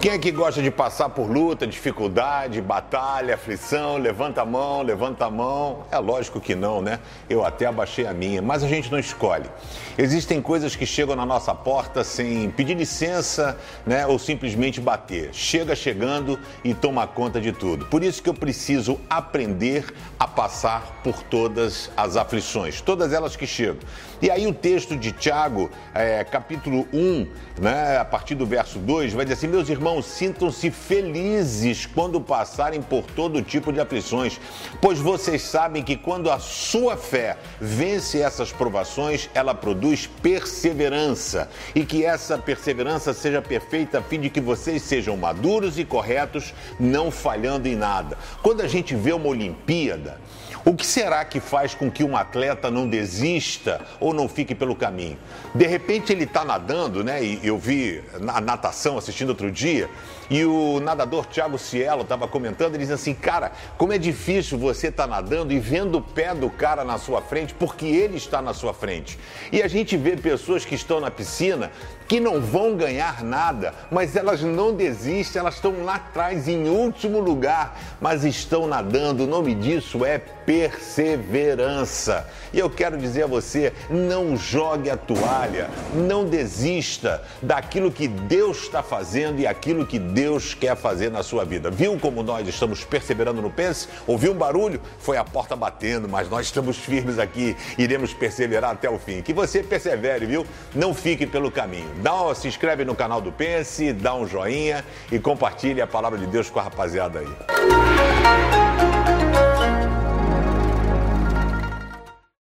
Quem é que gosta de passar por luta, dificuldade, batalha, aflição? Levanta a mão, levanta a mão. É lógico que não, né? Eu até abaixei a minha, mas a gente não escolhe. Existem coisas que chegam na nossa porta sem pedir licença, né? Ou simplesmente bater. Chega chegando e toma conta de tudo. Por isso que eu preciso aprender a passar por todas as aflições, todas elas que chegam. E aí o texto de Tiago, é, capítulo 1, né? A partir do verso 2, vai dizer assim: meus irmãos sintam-se felizes quando passarem por todo tipo de aflições, pois vocês sabem que quando a sua fé vence essas provações, ela produz perseverança, e que essa perseverança seja perfeita a fim de que vocês sejam maduros e corretos, não falhando em nada. Quando a gente vê uma Olimpíada, o que será que faz com que um atleta não desista ou não fique pelo caminho? De repente ele está nadando, né? E eu vi a natação assistindo outro dia, e o nadador Thiago Cielo estava comentando, ele diz assim, cara, como é difícil você estar tá nadando e vendo o pé do cara na sua frente, porque ele está na sua frente. E a gente vê pessoas que estão na piscina que não vão ganhar nada, mas elas não desistem, elas estão lá atrás em último lugar, mas estão nadando. O nome disso é perseverança. E eu quero dizer a você: não jogue a toalha, não desista daquilo que Deus está fazendo e aquilo que Deus quer fazer na sua vida. Viu como nós estamos perseverando no Pense? Ouviu um barulho? Foi a porta batendo, mas nós estamos firmes aqui, iremos perseverar até o fim. Que você persevere, viu? Não fique pelo caminho. Dá, se inscreve no canal do Pense, dá um joinha e compartilhe a palavra de Deus com a rapaziada aí.